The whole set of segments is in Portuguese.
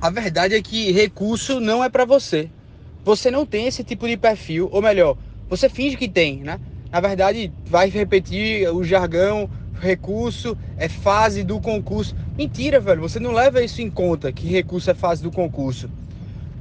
A verdade é que recurso não é para você. Você não tem esse tipo de perfil, ou melhor, você finge que tem, né? Na verdade, vai repetir o jargão, recurso é fase do concurso. Mentira, velho, você não leva isso em conta, que recurso é fase do concurso.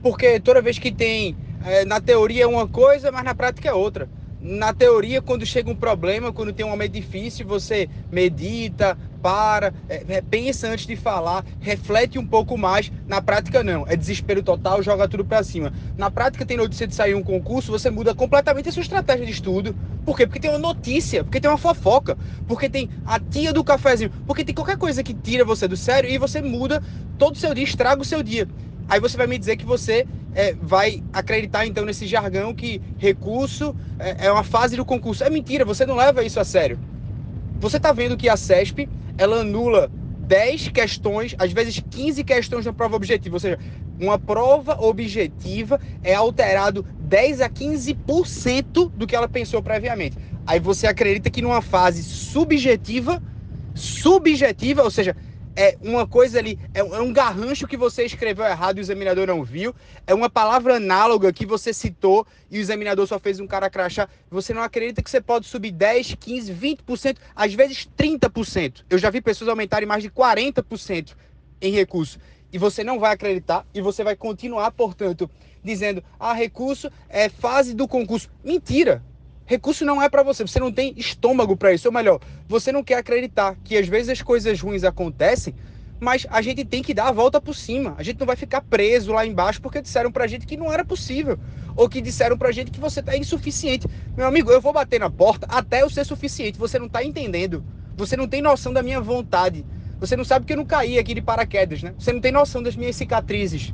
Porque toda vez que tem, é, na teoria é uma coisa, mas na prática é outra na teoria, quando chega um problema, quando tem um momento difícil, você medita, para, é, é, pensa antes de falar, reflete um pouco mais. Na prática, não. É desespero total, joga tudo para cima. Na prática, tem notícia de sair um concurso, você muda completamente a sua estratégia de estudo. Por quê? Porque tem uma notícia, porque tem uma fofoca, porque tem a tia do cafezinho, porque tem qualquer coisa que tira você do sério e você muda todo o seu dia, estraga o seu dia. Aí você vai me dizer que você é, vai acreditar então nesse jargão que recurso é, é, uma fase do concurso. É mentira, você não leva isso a sério. Você está vendo que a CESP ela anula 10 questões, às vezes 15 questões na prova objetiva, ou seja, uma prova objetiva é alterado 10 a 15% do que ela pensou previamente. Aí você acredita que numa fase subjetiva, subjetiva, ou seja, é uma coisa ali, é, é um garrancho que você escreveu errado e o examinador não viu, é uma palavra análoga que você citou e o examinador só fez um cara crachá, você não acredita que você pode subir 10, 15, 20%, às vezes 30%. Eu já vi pessoas aumentarem mais de 40% em recurso. E você não vai acreditar e você vai continuar, portanto, dizendo: "Ah, recurso é fase do concurso". Mentira. Recurso não é para você, você não tem estômago para isso. Ou melhor, você não quer acreditar que às vezes as coisas ruins acontecem, mas a gente tem que dar a volta por cima. A gente não vai ficar preso lá embaixo porque disseram pra gente que não era possível. Ou que disseram pra gente que você tá insuficiente. Meu amigo, eu vou bater na porta até eu ser suficiente. Você não tá entendendo. Você não tem noção da minha vontade. Você não sabe que eu não caí aqui de paraquedas, né? Você não tem noção das minhas cicatrizes.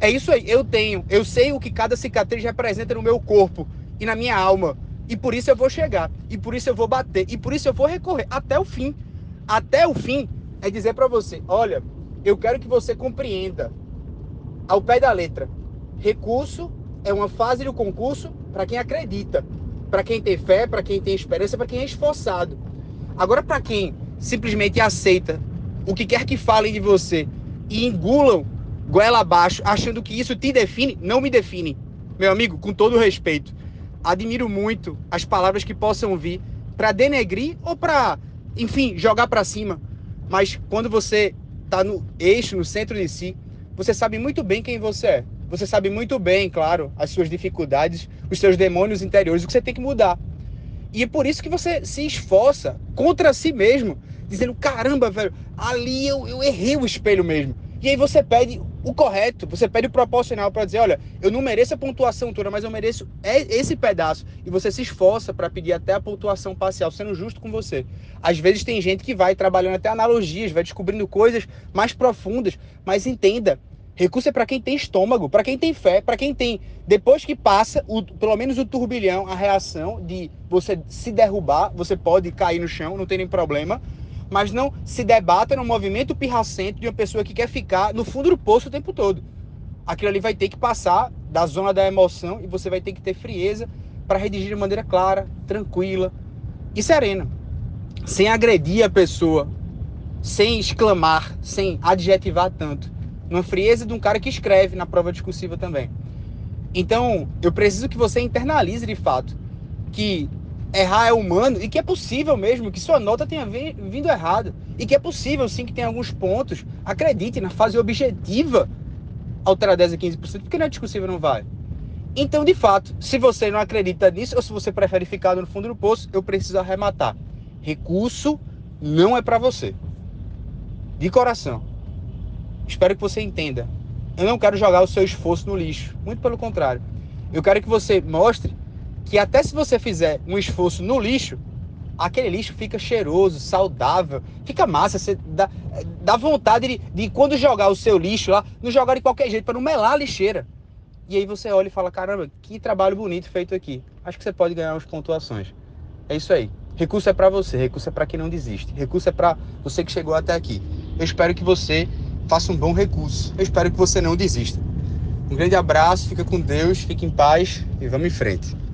É isso aí, eu tenho. Eu sei o que cada cicatriz representa no meu corpo e na minha alma. E por isso eu vou chegar. E por isso eu vou bater. E por isso eu vou recorrer até o fim. Até o fim é dizer para você: olha, eu quero que você compreenda ao pé da letra. Recurso é uma fase do concurso para quem acredita, para quem tem fé, para quem tem esperança, para quem é esforçado. Agora, para quem simplesmente aceita o que quer que falem de você e engulam goela abaixo, achando que isso te define, não me define. Meu amigo, com todo respeito, admiro muito as palavras que possam vir para denegrir ou para, enfim, jogar para cima. Mas quando você está no eixo, no centro de si, você sabe muito bem quem você é. Você sabe muito bem, claro, as suas dificuldades, os seus demônios interiores, o que você tem que mudar. E é por isso que você se esforça contra si mesmo, dizendo: caramba, velho, ali eu, eu errei o espelho mesmo. E aí você pede o correto, você pede o proporcional para dizer, olha, eu não mereço a pontuação toda, mas eu mereço esse pedaço. E você se esforça para pedir até a pontuação parcial, sendo justo com você. Às vezes tem gente que vai trabalhando até analogias, vai descobrindo coisas mais profundas, mas entenda, recurso é para quem tem estômago, para quem tem fé, para quem tem, depois que passa, o, pelo menos o turbilhão, a reação de você se derrubar, você pode cair no chão, não tem nem problema, mas não se debata no movimento pirracento de uma pessoa que quer ficar no fundo do poço o tempo todo. Aquilo ali vai ter que passar da zona da emoção e você vai ter que ter frieza para redigir de maneira clara, tranquila e serena, sem agredir a pessoa, sem exclamar, sem adjetivar tanto. Numa frieza de um cara que escreve na prova discursiva também. Então, eu preciso que você internalize de fato que errar é humano e que é possível mesmo que sua nota tenha vindo errada. E que é possível sim que tenha alguns pontos. Acredite, na fase objetiva, alterar 10 a 15%, porque na discussível não vai. Então, de fato, se você não acredita nisso, ou se você prefere ficar no fundo do poço, eu preciso arrematar. Recurso não é para você. De coração. Espero que você entenda. Eu não quero jogar o seu esforço no lixo. Muito pelo contrário. Eu quero que você mostre que até se você fizer um esforço no lixo, aquele lixo fica cheiroso, saudável, fica massa, você dá, dá vontade de, de, quando jogar o seu lixo lá, não jogar de qualquer jeito, para não melar a lixeira. E aí você olha e fala, caramba, que trabalho bonito feito aqui. Acho que você pode ganhar umas pontuações. É isso aí. Recurso é para você, recurso é para quem não desiste. Recurso é para você que chegou até aqui. Eu espero que você faça um bom recurso. Eu espero que você não desista. Um grande abraço, fica com Deus, fique em paz e vamos em frente.